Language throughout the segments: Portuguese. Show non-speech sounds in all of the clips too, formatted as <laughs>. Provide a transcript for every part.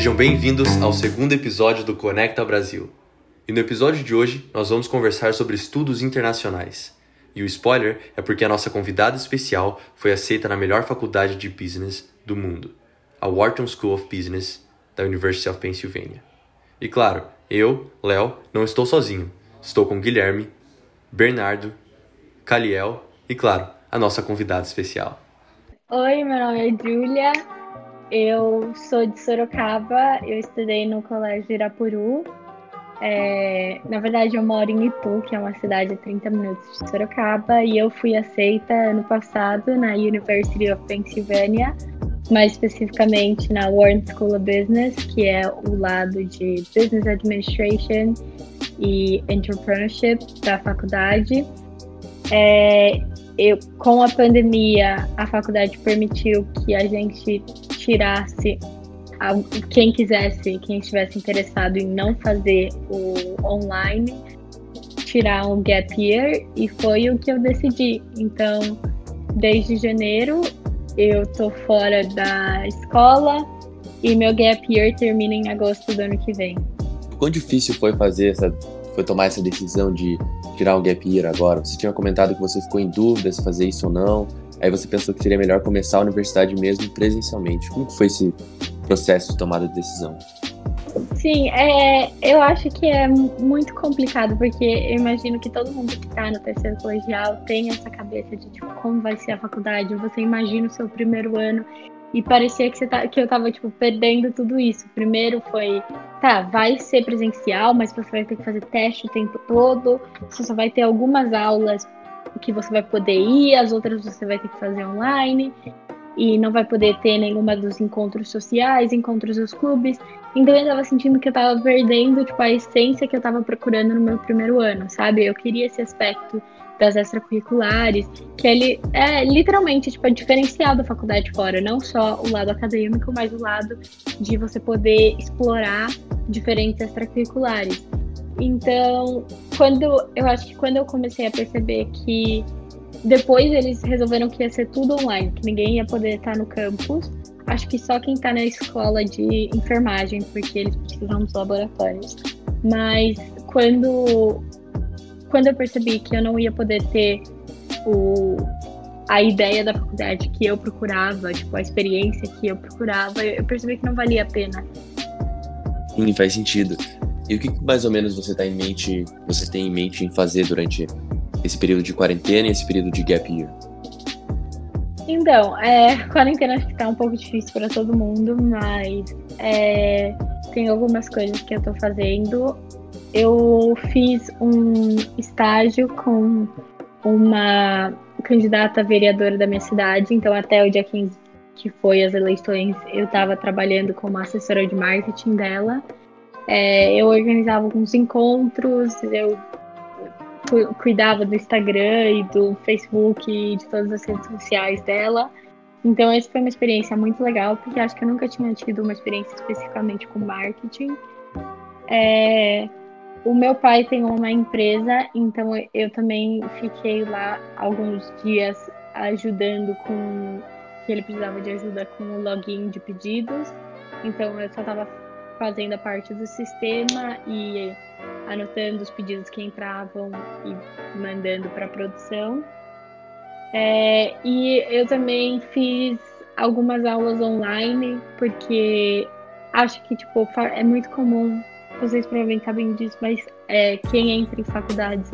Sejam bem-vindos ao segundo episódio do Conecta Brasil. E no episódio de hoje nós vamos conversar sobre estudos internacionais. E o spoiler é porque a nossa convidada especial foi aceita na melhor faculdade de business do mundo, a Wharton School of Business da University of Pennsylvania. E claro, eu, Léo, não estou sozinho. Estou com Guilherme, Bernardo, Caliel e, claro, a nossa convidada especial. Oi, meu nome é Júlia, eu sou de Sorocaba, eu estudei no Colégio Irapuru. É, na verdade, eu moro em Itu, que é uma cidade a 30 minutos de Sorocaba, e eu fui aceita ano passado na University of Pennsylvania, mais especificamente na Warren School of Business, que é o lado de Business Administration e Entrepreneurship da faculdade. É, eu, com a pandemia, a faculdade permitiu que a gente tirasse a, quem quisesse, quem estivesse interessado em não fazer o online, tirar um gap year e foi o que eu decidi. Então, desde janeiro eu tô fora da escola e meu gap year termina em agosto do ano que vem. Quão difícil foi fazer essa, foi tomar essa decisão de tirar um gap year agora? Você tinha comentado que você ficou em dúvida se fazer isso ou não. Aí você pensou que seria melhor começar a universidade mesmo presencialmente. Como foi esse processo de tomada de decisão? Sim, é, eu acho que é muito complicado, porque eu imagino que todo mundo que está no terceiro colegial tem essa cabeça de tipo, como vai ser a faculdade. Você imagina o seu primeiro ano e parecia que, tá, que eu tava, tipo, perdendo tudo isso. Primeiro foi, tá, vai ser presencial, mas você vai ter que fazer teste o tempo todo. Você só vai ter algumas aulas que você vai poder ir, as outras você vai ter que fazer online. E não vai poder ter nenhuma dos encontros sociais, encontros dos clubes. Então eu tava sentindo que eu tava perdendo, tipo, a essência que eu tava procurando no meu primeiro ano, sabe? Eu queria esse aspecto das extracurriculares, que ele é literalmente tipo, é diferencial da faculdade fora, não só o lado acadêmico, mas o lado de você poder explorar diferentes extracurriculares. Então, quando eu acho que quando eu comecei a perceber que depois eles resolveram que ia ser tudo online, que ninguém ia poder estar no campus, acho que só quem está na escola de enfermagem, porque eles precisam dos laboratórios. Mas quando quando eu percebi que eu não ia poder ter o, a ideia da faculdade que eu procurava, tipo, a experiência que eu procurava, eu percebi que não valia a pena. Sim, faz sentido. E o que mais ou menos você tá em mente, você tem em mente em fazer durante esse período de quarentena e esse período de gap year? Então, é, <laughs> quarentena acho que tá um pouco difícil para todo mundo, mas é, tem algumas coisas que eu tô fazendo eu fiz um estágio com uma candidata vereadora da minha cidade, então até o dia 15 que foi as eleições, eu estava trabalhando como assessora de marketing dela. É, eu organizava alguns encontros, eu cuidava do Instagram e do Facebook e de todas as redes sociais dela. Então, essa foi uma experiência muito legal, porque acho que eu nunca tinha tido uma experiência especificamente com marketing. É, o meu pai tem uma empresa, então eu também fiquei lá alguns dias ajudando com que ele precisava de ajuda com o login de pedidos. Então eu só estava fazendo a parte do sistema e anotando os pedidos que entravam e mandando para a produção. É, e eu também fiz algumas aulas online, porque acho que tipo, é muito comum vocês provavelmente sabem disso, mas é, quem entra em faculdades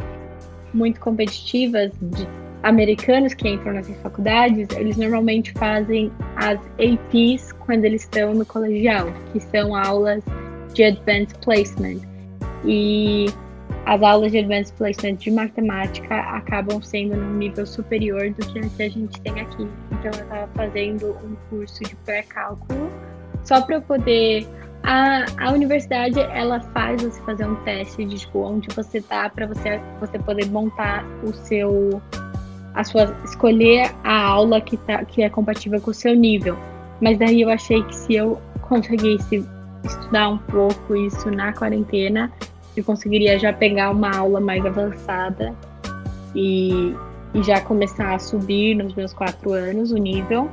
muito competitivas, de americanos que entram nessas faculdades, eles normalmente fazem as APs quando eles estão no colegial, que são aulas de Advanced Placement. E as aulas de Advanced Placement de matemática acabam sendo num nível superior do que a gente tem aqui. Então eu estava fazendo um curso de pré-cálculo só para eu poder a, a universidade ela faz você fazer um teste de tipo, onde você tá para você você poder montar o seu a sua escolher a aula que tá que é compatível com o seu nível. Mas daí eu achei que se eu conseguisse estudar um pouco isso na quarentena, eu conseguiria já pegar uma aula mais avançada e, e já começar a subir nos meus quatro anos o nível.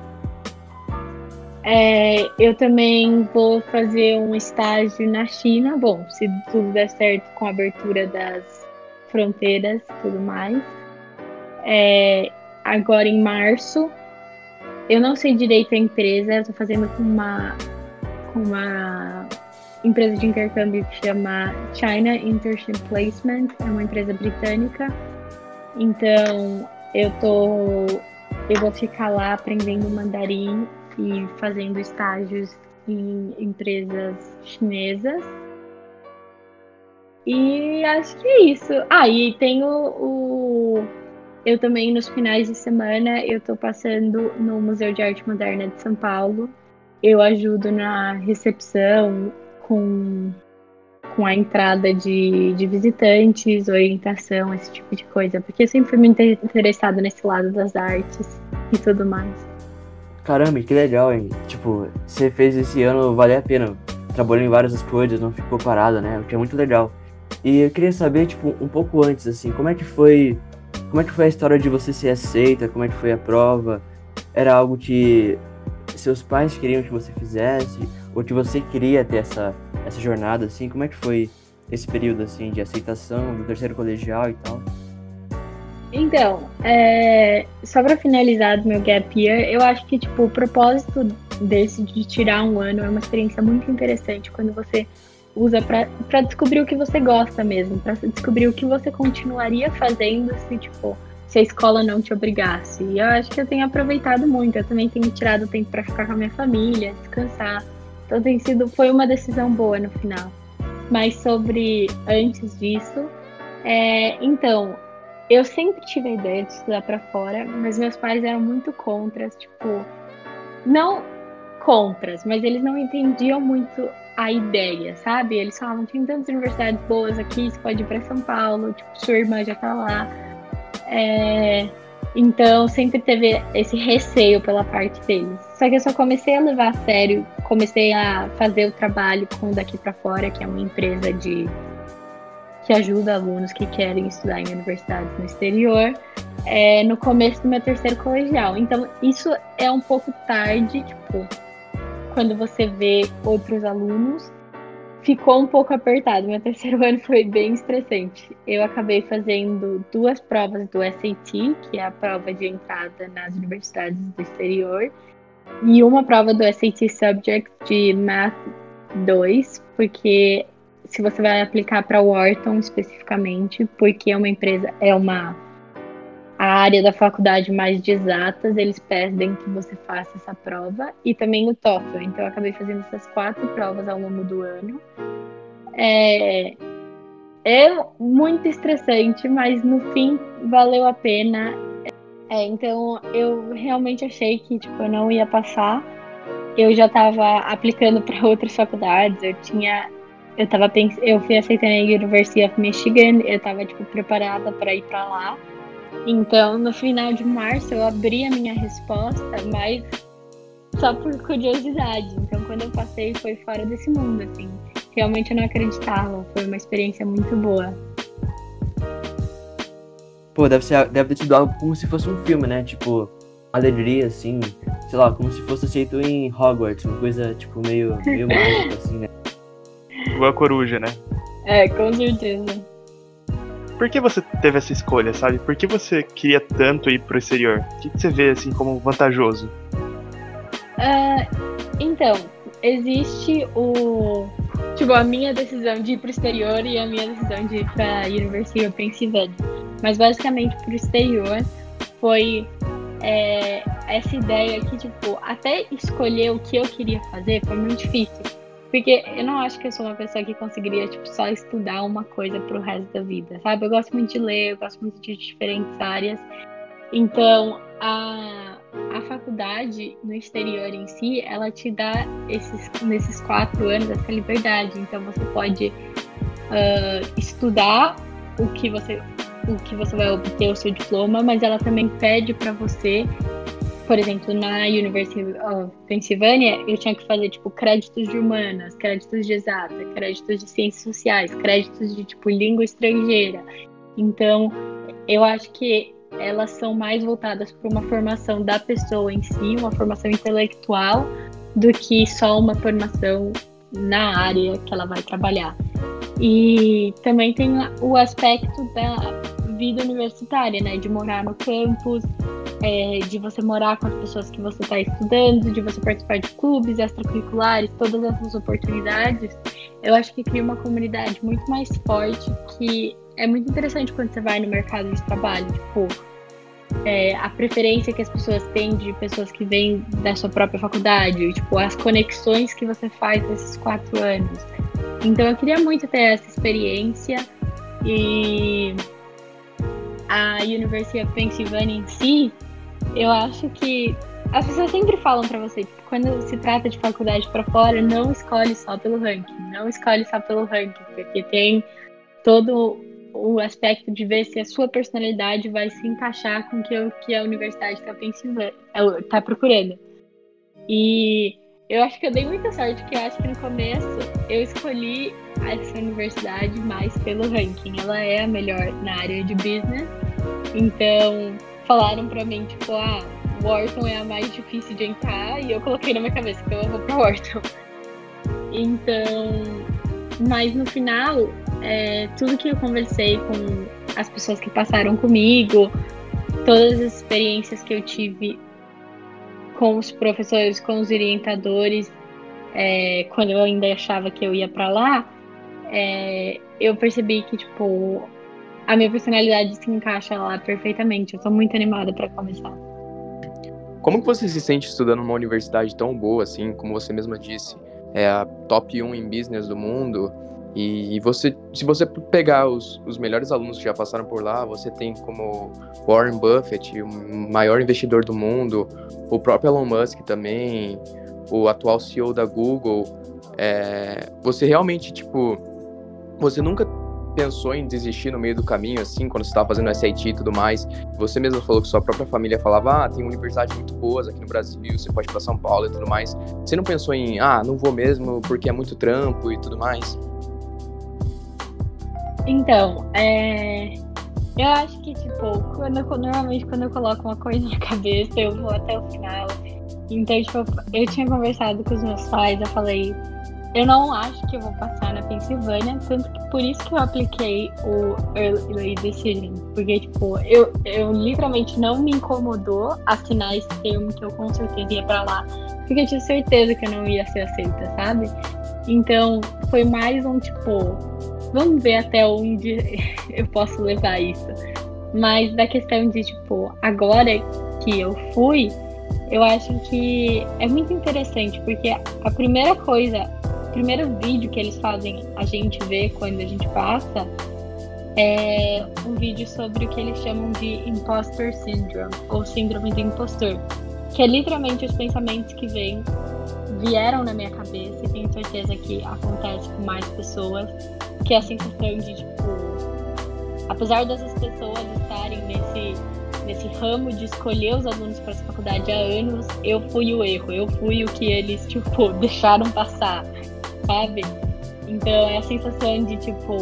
é, eu também vou fazer um estágio na China. Bom, se tudo der certo com a abertura das fronteiras e tudo mais. É, agora em março. Eu não sei direito a empresa, eu tô fazendo com uma, com uma empresa de intercâmbio que chama China Internship Placement, é uma empresa britânica. Então, eu tô eu vou ficar lá aprendendo mandarim e fazendo estágios em empresas chinesas. E acho que é isso. Ah, e tem o, o, Eu também, nos finais de semana, eu tô passando no Museu de Arte Moderna de São Paulo. Eu ajudo na recepção com, com a entrada de, de visitantes, orientação, esse tipo de coisa. Porque eu sempre fui muito interessada nesse lado das artes e tudo mais. Caramba, que legal, hein? Tipo, você fez esse ano valer a pena. Trabalhou em várias coisas, não ficou parada, né? O que é muito legal. E eu queria saber, tipo, um pouco antes, assim, como é que foi. Como é que foi a história de você ser aceita? Como é que foi a prova? Era algo que seus pais queriam que você fizesse? Ou que você queria ter essa, essa jornada, assim? Como é que foi esse período, assim, de aceitação do terceiro colegial e tal? Então, é, só para finalizar do meu gap year, eu acho que tipo o propósito desse de tirar um ano é uma experiência muito interessante quando você usa para descobrir o que você gosta mesmo, para descobrir o que você continuaria fazendo se tipo se a escola não te obrigasse. E eu acho que eu tenho aproveitado muito. Eu também tenho tirado tempo para ficar com a minha família, descansar. Então tem sido foi uma decisão boa no final. Mas sobre antes disso, é, então eu sempre tive a ideia de estudar para fora, mas meus pais eram muito contras, tipo, não contras, mas eles não entendiam muito a ideia, sabe? Eles falavam, tem tantas universidades boas aqui, você pode ir para São Paulo, tipo, sua irmã já tá lá. É... Então, sempre teve esse receio pela parte deles. Só que eu só comecei a levar a sério, comecei a fazer o trabalho com Daqui para Fora, que é uma empresa de que ajuda alunos que querem estudar em universidades no exterior, é, no começo do meu terceiro colegial. Então, isso é um pouco tarde, tipo, quando você vê outros alunos, ficou um pouco apertado. Meu terceiro <laughs> ano foi bem estressante. Eu acabei fazendo duas provas do SAT, que é a prova de entrada nas universidades do exterior, e uma prova do SAT Subject de Math 2, porque se você vai aplicar para Wharton especificamente, porque é uma empresa, é uma a área da faculdade mais de exatas, eles pedem que você faça essa prova e também o TOEFL. Então eu acabei fazendo essas quatro provas ao longo do ano. É, é muito estressante, mas no fim valeu a pena. É, então eu realmente achei que tipo eu não ia passar. Eu já estava aplicando para outras faculdades, eu tinha eu tava pens... eu fui aceita na University of Michigan, eu tava tipo preparada para ir para lá. Então, no final de março eu abri a minha resposta, mas só por curiosidade. Então, quando eu passei foi fora desse mundo, assim. Realmente eu não acreditava, foi uma experiência muito boa. Pô, deve ser deve ter sido algo como se fosse um filme, né? Tipo, alegria assim, sei lá, como se fosse aceito em Hogwarts, uma coisa tipo meio meio <laughs> mágica assim, né? Igual a coruja, né? É, com certeza. Por que você teve essa escolha, sabe? Por que você queria tanto ir pro exterior? O que você vê assim como vantajoso? Uh, então, existe o. Tipo, a minha decisão de ir pro exterior e a minha decisão de ir pra University of Pennsylvania. Mas basicamente pro exterior foi é, essa ideia que, tipo, até escolher o que eu queria fazer foi muito difícil porque eu não acho que eu sou uma pessoa que conseguiria, tipo, só estudar uma coisa pro resto da vida, sabe? Eu gosto muito de ler, eu gosto muito de diferentes áreas. Então, a, a faculdade no exterior em si, ela te dá esses, nesses quatro anos essa liberdade. Então, você pode uh, estudar o que você o que você vai obter o seu diploma, mas ela também pede para você por exemplo, na University of Pennsylvania, eu tinha que fazer, tipo, créditos de humanas, créditos de exata, créditos de ciências sociais, créditos de, tipo, língua estrangeira. Então, eu acho que elas são mais voltadas para uma formação da pessoa em si, uma formação intelectual, do que só uma formação na área que ela vai trabalhar. E também tem o aspecto da vida universitária, né? De morar no campus, é, de você morar com as pessoas que você está estudando, de você participar de clubes extracurriculares, todas essas oportunidades. Eu acho que cria uma comunidade muito mais forte que é muito interessante quando você vai no mercado de trabalho. Tipo, é, a preferência que as pessoas têm de pessoas que vêm da sua própria faculdade, tipo, as conexões que você faz nesses quatro anos. Então eu queria muito ter essa experiência e a University of Pennsylvania em si, eu acho que as pessoas sempre falam para você, tipo, quando se trata de faculdade para fora, não escolhe só pelo ranking, não escolhe só pelo ranking, porque tem todo o aspecto de ver se a sua personalidade vai se encaixar com o que, que a universidade está está procurando. E eu acho que eu dei muita sorte, porque eu acho que no começo eu escolhi essa universidade mais pelo ranking. Ela é a melhor na área de business. Então, falaram para mim, tipo, ah, Wharton é a mais difícil de entrar, e eu coloquei na minha cabeça que eu vou pra Wharton. Então, mas no final, é, tudo que eu conversei com as pessoas que passaram comigo, todas as experiências que eu tive com os professores, com os orientadores, é, quando eu ainda achava que eu ia para lá, é, eu percebi que tipo a minha personalidade se encaixa lá perfeitamente. Eu tô muito animada para começar. Como que você se sente estudando numa universidade tão boa assim, como você mesma disse, é a top 1 em business do mundo? E você, se você pegar os, os melhores alunos que já passaram por lá, você tem como Warren Buffett, o maior investidor do mundo, o próprio Elon Musk também, o atual CEO da Google. É, você realmente, tipo, você nunca pensou em desistir no meio do caminho, assim, quando você estava fazendo SAT e tudo mais? Você mesmo falou que sua própria família falava, ah, tem universidades muito boas aqui no Brasil, você pode ir para São Paulo e tudo mais. Você não pensou em, ah, não vou mesmo porque é muito trampo e tudo mais? Então, é... eu acho que, tipo, quando eu, normalmente quando eu coloco uma coisa na <laughs> cabeça, eu vou até o final. Então, tipo, eu tinha conversado com os meus pais, eu falei, eu não acho que eu vou passar na Pensilvânia, tanto que por isso que eu apliquei o Early Decision. Porque, tipo, eu, eu literalmente não me incomodou assinar esse termo que eu com certeza ia pra lá. Porque eu tinha certeza que eu não ia ser aceita, sabe? Então, foi mais um, tipo, vamos ver até onde <laughs> eu posso levar isso. Mas da questão de, tipo, agora que eu fui, eu acho que é muito interessante, porque a primeira coisa, o primeiro vídeo que eles fazem a gente ver quando a gente passa é um vídeo sobre o que eles chamam de imposter syndrome, ou síndrome do impostor, que é literalmente os pensamentos que vêm, vieram na minha cabeça e tenho certeza que acontece com mais pessoas, que é a sensação de, tipo, apesar dessas pessoas estarem nesse, nesse ramo de escolher os alunos para essa faculdade há anos, eu fui o erro, eu fui o que eles, <laughs> tipo, deixaram passar, sabe? Então é a sensação de, tipo,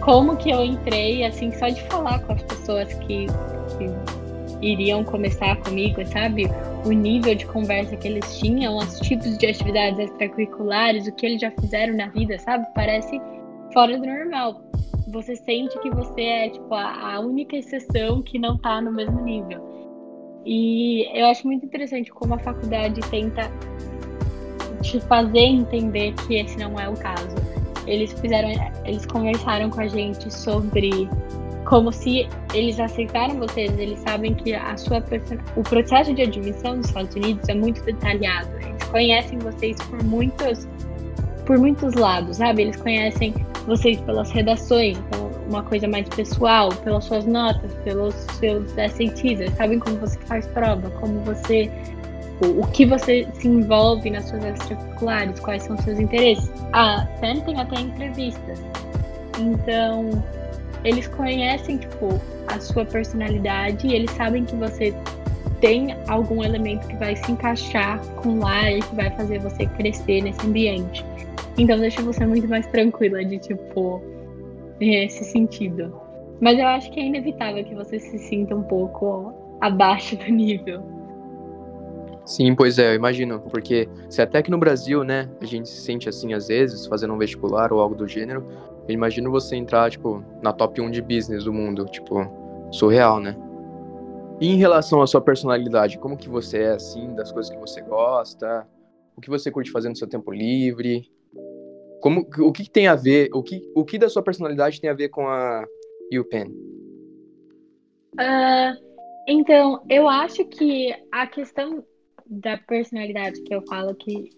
como que eu entrei, assim, só de falar com as pessoas que, que iriam começar comigo, sabe? O nível de conversa que eles tinham, os tipos de atividades extracurriculares, o que eles já fizeram na vida, sabe? Parece fora do normal. Você sente que você é, tipo, a, a única exceção que não tá no mesmo nível. E eu acho muito interessante como a faculdade tenta te fazer entender que esse não é o caso. Eles fizeram, eles conversaram com a gente sobre como se eles aceitaram vocês, eles sabem que a sua o processo de admissão nos Estados Unidos é muito detalhado. Eles conhecem vocês por muitos por muitos lados, sabe? Eles conhecem vocês pelas redações, então uma coisa mais pessoal, pelas suas notas, pelos seus SATs, eles sabem como você faz prova, como você o, que você se envolve nas suas extracurriculares, quais são os seus interesses. Ah, tem até entrevistas. Então, eles conhecem, tipo, a sua personalidade e eles sabem que você tem algum elemento que vai se encaixar com lá e que vai fazer você crescer nesse ambiente. Então deixa você muito mais tranquila de, tipo, esse sentido. Mas eu acho que é inevitável que você se sinta um pouco abaixo do nível. Sim, pois é, eu imagino, porque se até que no Brasil, né, a gente se sente assim às vezes, fazendo um vestibular ou algo do gênero, eu imagino você entrar, tipo, na top 1 de business do mundo, tipo, surreal, né? E em relação à sua personalidade, como que você é, assim, das coisas que você gosta? O que você curte fazer no seu tempo livre? Como, o que tem a ver, o que, o que da sua personalidade tem a ver com a UPenn? Uh, então, eu acho que a questão da personalidade que eu falo que,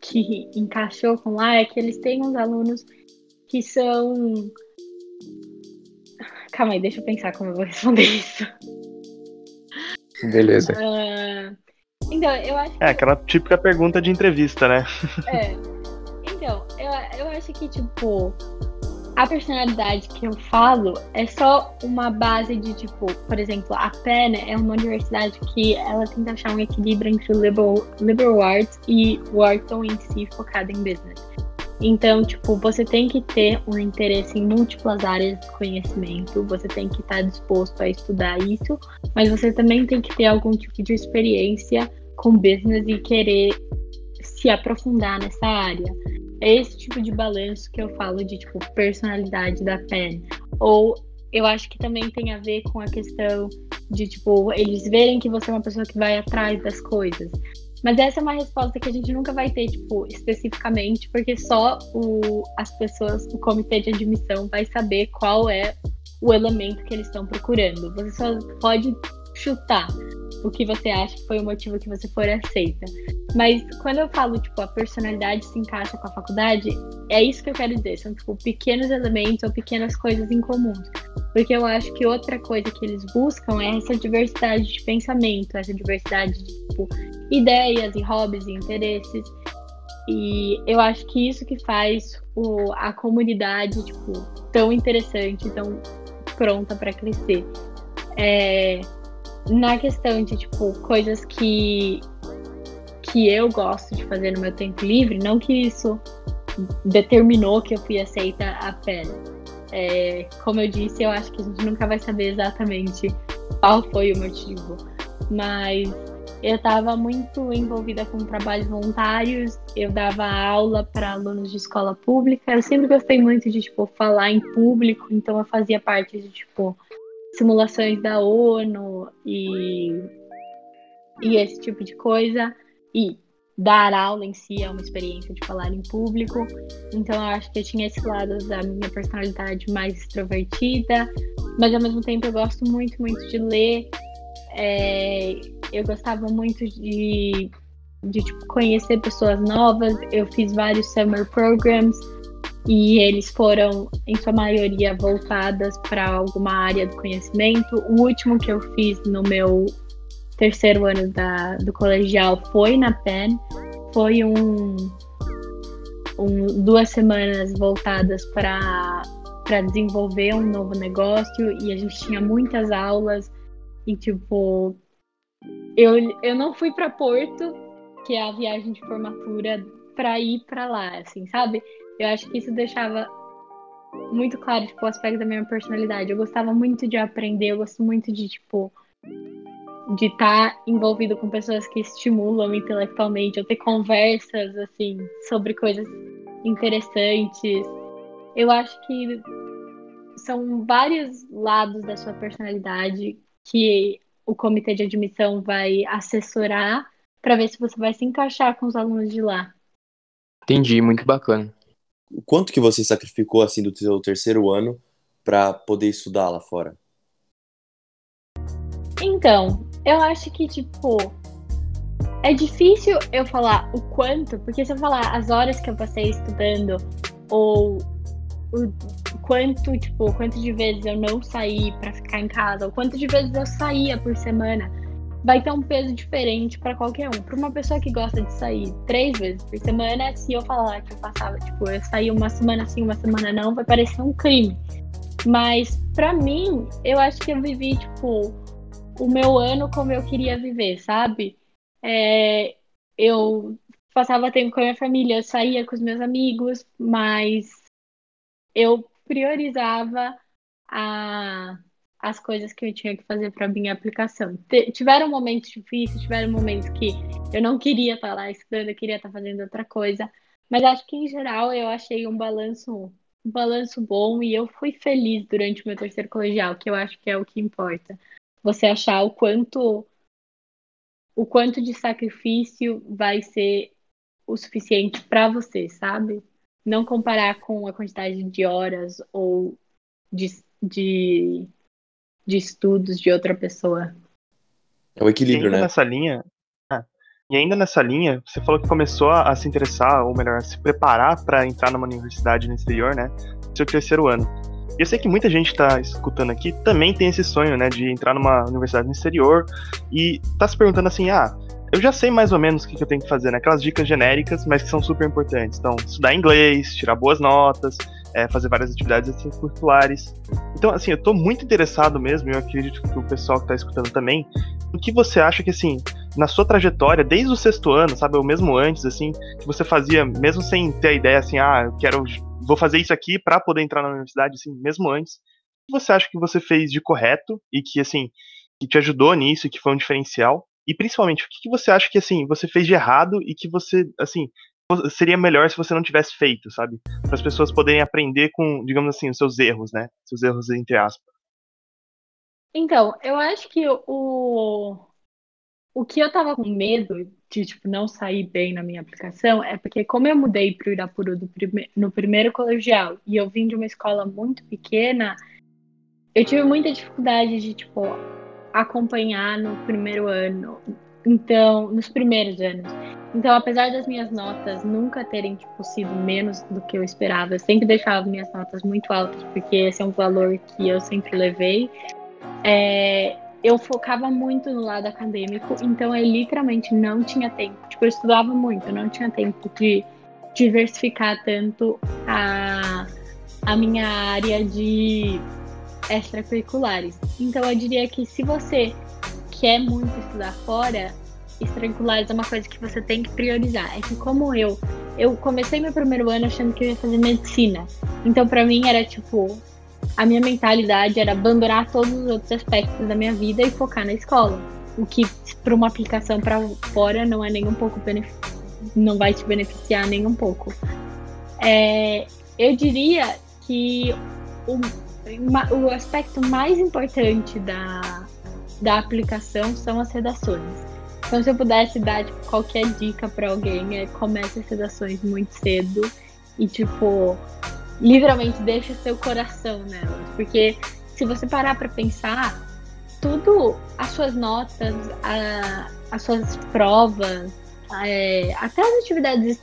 que encaixou com lá é que eles têm uns alunos que são. Calma aí, deixa eu pensar como eu vou responder isso. Beleza. Uh, então, eu acho É aquela típica pergunta de entrevista, né? <laughs> É. Então, eu, eu acho que, tipo, a personalidade que eu falo é só uma base de, tipo, por exemplo, a Penn é uma universidade que ela tenta achar um equilíbrio entre o liberal, liberal arts e o Wharton em si focado em business. Então, tipo, você tem que ter um interesse em múltiplas áreas de conhecimento, você tem que estar disposto a estudar isso, mas você também tem que ter algum tipo de experiência com business e querer se aprofundar nessa área. É esse tipo de balanço que eu falo de tipo personalidade da PEN. Ou eu acho que também tem a ver com a questão de tipo eles verem que você é uma pessoa que vai atrás das coisas. Mas essa é uma resposta que a gente nunca vai ter, tipo, especificamente, porque só o, as pessoas, o comitê de admissão vai saber qual é o elemento que eles estão procurando. Você só pode chutar o que você acha que foi o motivo que você for aceita. Mas quando eu falo, tipo, a personalidade se encaixa com a faculdade, é isso que eu quero dizer. São, tipo, pequenos elementos ou pequenas coisas em comum. Porque eu acho que outra coisa que eles buscam é essa diversidade de pensamento, essa diversidade de, tipo, ideias e hobbies e interesses. E eu acho que isso que faz o, a comunidade, tipo, tão interessante, tão pronta para crescer. É, na questão de, tipo, coisas que, que eu gosto de fazer no meu tempo livre, não que isso determinou que eu fui aceita a pena. É, como eu disse, eu acho que a gente nunca vai saber exatamente qual foi o motivo. Mas eu estava muito envolvida com trabalhos voluntários, eu dava aula para alunos de escola pública. Eu sempre gostei muito de tipo falar em público, então eu fazia parte de tipo simulações da ONU e, e esse tipo de coisa. E dar aula em si é uma experiência de falar em público. Então eu acho que eu tinha esse lado da minha personalidade mais extrovertida, mas ao mesmo tempo eu gosto muito, muito de ler. É, eu gostava muito de, de tipo, conhecer pessoas novas. Eu fiz vários summer programs e eles foram, em sua maioria, voltadas para alguma área do conhecimento. O último que eu fiz no meu terceiro ano da, do colegial foi na PEN, foi um, um duas semanas voltadas para para desenvolver um novo negócio e a gente tinha muitas aulas e tipo eu, eu não fui para Porto, que é a viagem de formatura, para ir para lá, assim, sabe? Eu acho que isso deixava muito claro, tipo, o aspecto da minha personalidade. Eu gostava muito de aprender, eu gosto muito de, tipo, de estar tá envolvido com pessoas que estimulam intelectualmente, eu ter conversas, assim, sobre coisas interessantes. Eu acho que são vários lados da sua personalidade que o comitê de admissão vai assessorar para ver se você vai se encaixar com os alunos de lá. Entendi, muito bacana o quanto que você sacrificou assim do seu terceiro ano para poder estudar lá fora? Então, eu acho que tipo é difícil eu falar o quanto, porque se eu falar as horas que eu passei estudando ou o quanto, tipo, quanto de vezes eu não saí para ficar em casa, ou quanto de vezes eu saía por semana, vai ter um peso diferente para qualquer um. Para uma pessoa que gosta de sair três vezes por semana, se eu falar que eu passava, tipo, eu saí uma semana sim, uma semana não, vai parecer um crime. Mas para mim, eu acho que eu vivi, tipo, o meu ano como eu queria viver, sabe? É, eu passava tempo com a minha família, eu saía com os meus amigos, mas eu priorizava a as coisas que eu tinha que fazer para minha aplicação. tiveram momentos difíceis, tiveram momentos que eu não queria estar lá estudando, eu queria estar fazendo outra coisa, mas acho que em geral eu achei um balanço um balanço bom e eu fui feliz durante o meu terceiro colegial, que eu acho que é o que importa. Você achar o quanto o quanto de sacrifício vai ser o suficiente para você, sabe? Não comparar com a quantidade de horas ou de, de, de estudos de outra pessoa. É o equilíbrio, né? Nessa linha, ah, e ainda nessa linha, você falou que começou a se interessar, ou melhor, a se preparar para entrar numa universidade no exterior, né? Seu terceiro ano. E eu sei que muita gente está escutando aqui também tem esse sonho, né, de entrar numa universidade no exterior e tá se perguntando assim, ah, eu já sei mais ou menos o que, eu tenho que fazer, né? Aquelas dicas genéricas, mas que são super importantes. Então, estudar inglês, tirar boas notas, é, fazer várias atividades extracurriculares. Então, assim, eu tô muito interessado mesmo, e eu acredito que o pessoal que tá escutando também, o que você acha que, assim, na sua trajetória, desde o sexto ano, sabe, ou mesmo antes, assim, que você fazia, mesmo sem ter a ideia, assim, ah, eu quero, vou fazer isso aqui para poder entrar na universidade, assim, mesmo antes, o que você acha que você fez de correto e que, assim, que te ajudou nisso, que foi um diferencial? E principalmente, o que, você acha que assim você fez de errado e que você assim seria melhor se você não tivesse feito, sabe? Para as pessoas poderem aprender com, digamos assim, os seus erros, né? Seus erros entre aspas. Então, eu acho que o o que eu tava com medo de tipo não sair bem na minha aplicação é porque como eu mudei para o Irapuru prime no primeiro colegial e eu vim de uma escola muito pequena, eu tive muita dificuldade de tipo acompanhar no primeiro ano, então, nos primeiros anos. Então, apesar das minhas notas nunca terem tipo, sido menos do que eu esperava, eu sempre deixava minhas notas muito altas, porque esse é um valor que eu sempre levei. É, eu focava muito no lado acadêmico, então eu literalmente não tinha tempo. Tipo, eu estudava muito, não tinha tempo de diversificar tanto a, a minha área de extracurriculares. Então eu diria que se você quer muito estudar fora, extracurriculares é uma coisa que você tem que priorizar. É que como eu, eu comecei meu primeiro ano achando que eu ia fazer medicina. Então para mim era tipo a minha mentalidade era abandonar todos os outros aspectos da minha vida e focar na escola. O que para uma aplicação para fora não é nem um pouco não vai te beneficiar nem um pouco. É, eu diria que o, o aspecto mais importante da, da aplicação são as redações. Então, se eu pudesse dar tipo, qualquer dica para alguém, é comece as redações muito cedo e, tipo, literalmente deixe seu coração nelas. Porque se você parar para pensar, tudo, as suas notas, a, as suas provas, é, até as atividades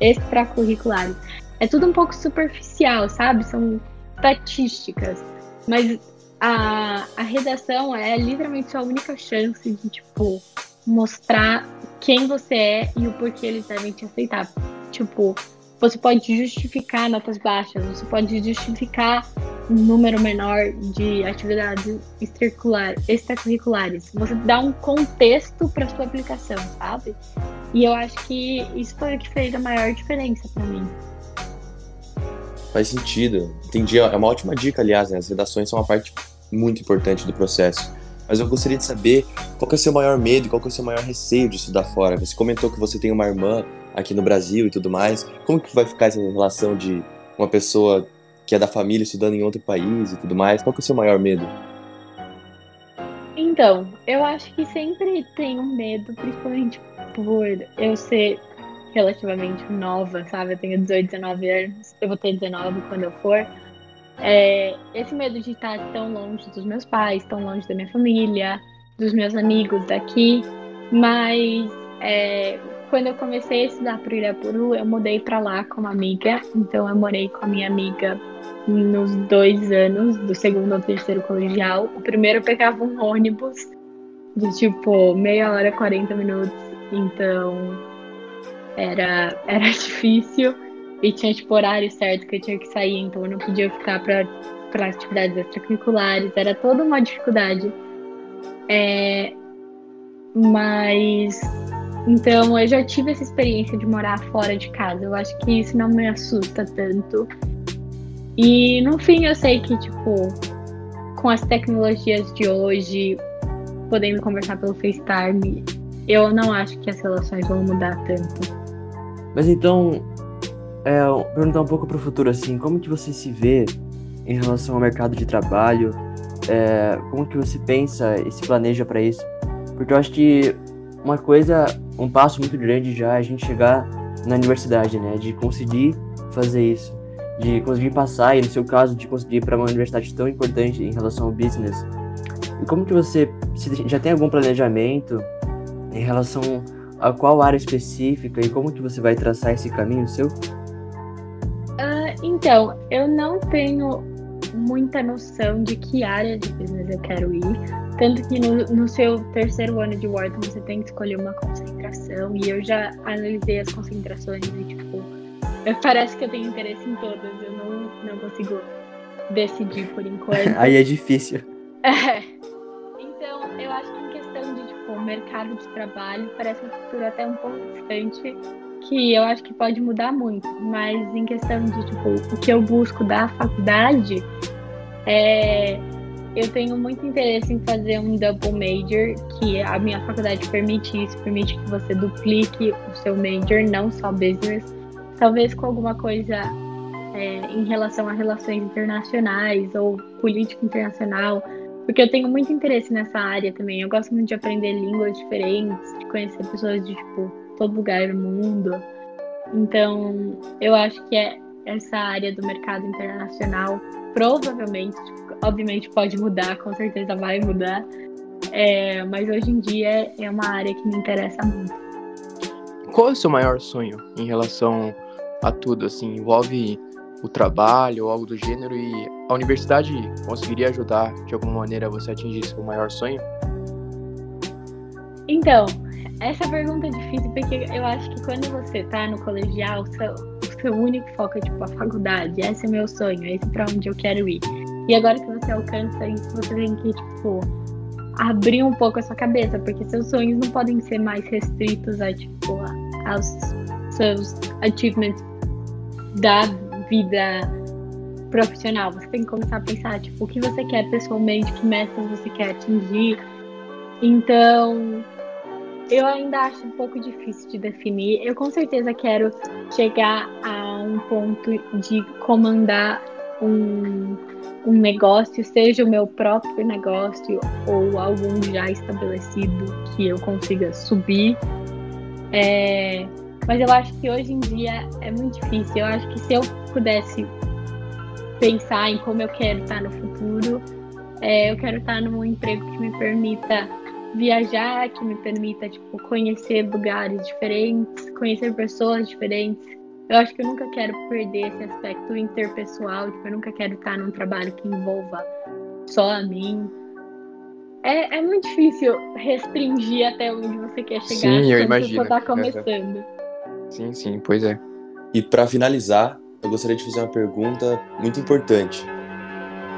extracurriculares, é tudo um pouco superficial, sabe? São estatísticas. Mas a, a redação é literalmente a única chance de, tipo, mostrar quem você é e o porquê eles devem te aceitar. Tipo, você pode justificar notas baixas, você pode justificar um número menor de atividades extracurriculares. Você dá um contexto para sua aplicação, sabe? E eu acho que isso foi o que fez a maior diferença para mim. Faz sentido. Entendi. É uma ótima dica, aliás, né? As redações são uma parte muito importante do processo. Mas eu gostaria de saber qual é o seu maior medo qual é o seu maior receio de estudar fora. Você comentou que você tem uma irmã aqui no Brasil e tudo mais. Como que vai ficar essa relação de uma pessoa que é da família estudando em outro país e tudo mais? Qual é o seu maior medo? Então, eu acho que sempre um medo, principalmente por eu ser relativamente nova, sabe? Eu tenho 18, 19 anos, eu vou ter 19 quando eu for. É, esse medo de estar tão longe dos meus pais, tão longe da minha família, dos meus amigos daqui, mas é, quando eu comecei a estudar para Irapuru, eu mudei para lá com uma amiga, então eu morei com a minha amiga nos dois anos, do segundo ao terceiro colegial. O primeiro eu pegava um ônibus de tipo meia hora, 40 minutos, então era, era <laughs> difícil e tinha tipo horário certo que eu tinha que sair, então eu não podia ficar para atividades extracurriculares, era toda uma dificuldade. É, mas então eu já tive essa experiência de morar fora de casa. Eu acho que isso não me assusta tanto. E no fim eu sei que, tipo, com as tecnologias de hoje, podendo conversar pelo FaceTime, eu não acho que as relações vão mudar tanto. Mas então, é, perguntar um pouco para o futuro, assim, como que você se vê em relação ao mercado de trabalho? É, como que você pensa e se planeja para isso? Porque eu acho que uma coisa, um passo muito grande já é a gente chegar na universidade, né? De conseguir fazer isso, de conseguir passar e no seu caso de conseguir ir para uma universidade tão importante em relação ao business. E como que você já tem algum planejamento em relação a qual área específica e como que você vai traçar esse caminho seu? Uh, então, eu não tenho muita noção de que área de business eu quero ir. Tanto que no, no seu terceiro ano de Wharton você tem que escolher uma concentração. E eu já analisei as concentrações e, tipo, parece que eu tenho interesse em todas. Eu não, não consigo decidir por <laughs> enquanto. Aí é difícil. É. Então, eu acho que tipo, mercado de trabalho, parece um futuro até um pouco distante que eu acho que pode mudar muito, mas em questão de tipo, o que eu busco da faculdade, é, eu tenho muito interesse em fazer um double major, que a minha faculdade permite isso, permite que você duplique o seu major, não só business, talvez com alguma coisa é, em relação a relações internacionais ou política internacional, porque eu tenho muito interesse nessa área também. Eu gosto muito de aprender línguas diferentes, de conhecer pessoas de tipo todo lugar do mundo. Então, eu acho que é essa área do mercado internacional provavelmente, obviamente pode mudar, com certeza vai mudar, é, mas hoje em dia é uma área que me interessa muito. Qual é o seu maior sonho em relação a tudo? Assim, envolve o trabalho ou algo do gênero e a universidade conseguiria ajudar de alguma maneira você a atingir seu maior sonho? Então, essa pergunta é difícil porque eu acho que quando você tá no colegial, seu, o seu único foco é tipo a faculdade. Esse é meu sonho, esse é pra onde eu quero ir. E agora que você alcança isso, você tem que, tipo, abrir um pouco a sua cabeça, porque seus sonhos não podem ser mais restritos a, tipo, aos seus achievements da vida profissional. Você tem que começar a pensar, tipo, o que você quer pessoalmente, que metas você quer atingir. Então, eu ainda acho um pouco difícil de definir. Eu com certeza quero chegar a um ponto de comandar um, um negócio, seja o meu próprio negócio ou algum já estabelecido que eu consiga subir. É, mas eu acho que hoje em dia é muito difícil. Eu acho que se eu pudesse pensar em como eu quero estar no futuro, é, eu quero estar num emprego que me permita viajar, que me permita, tipo, conhecer lugares diferentes, conhecer pessoas diferentes. Eu acho que eu nunca quero perder esse aspecto interpessoal, tipo, eu nunca quero estar num trabalho que envolva só a mim. É, é muito difícil restringir até onde você quer chegar sim, eu imagino. você tá começando. Sim, sim, pois é. E para finalizar, eu gostaria de fazer uma pergunta muito importante.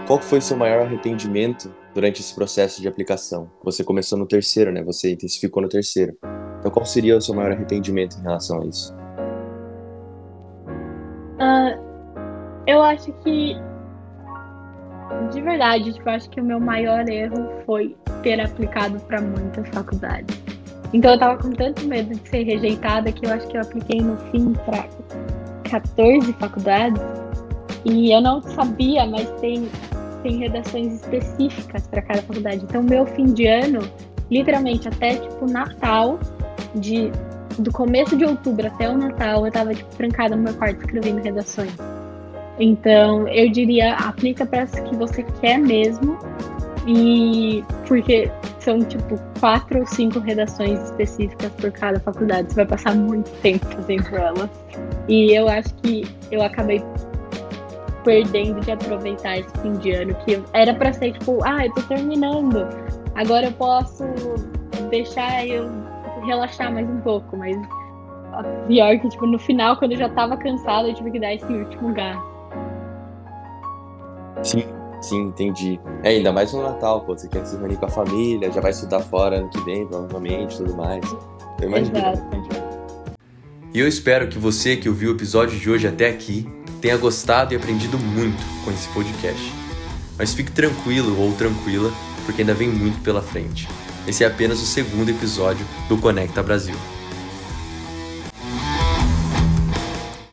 Qual foi seu maior arrependimento durante esse processo de aplicação? Você começou no terceiro, né? Você intensificou no terceiro. Então, qual seria o seu maior arrependimento em relação a isso? Uh, eu acho que, de verdade, tipo, eu acho que o meu maior erro foi ter aplicado para muitas faculdades. Então, eu tava com tanto medo de ser rejeitada que eu acho que eu apliquei no fim para 14 faculdades. E eu não sabia, mas tem tem redações específicas para cada faculdade. Então, meu fim de ano, literalmente até tipo Natal, de do começo de outubro até o Natal, eu tava tipo trancada no meu quarto escrevendo redações. Então, eu diria, aplica para as que você quer mesmo. E porque são tipo quatro ou cinco redações específicas por cada faculdade. Você vai passar muito tempo fazendo elas. E eu acho que eu acabei perdendo de aproveitar esse fim de ano, que era para ser tipo, ah, eu tô terminando, agora eu posso deixar eu relaxar mais um pouco, mas pior que tipo, no final, quando eu já tava cansada, eu tive que dar esse último gás. Sim, sim, entendi. É, ainda mais no Natal, pô, você quer se reunir com a família, já vai estudar fora ano que vem, provavelmente, tudo mais. Eu imagino. Exato. E eu espero que você que ouviu o episódio de hoje até aqui tenha gostado e aprendido muito com esse podcast. Mas fique tranquilo ou tranquila, porque ainda vem muito pela frente. Esse é apenas o segundo episódio do Conecta Brasil.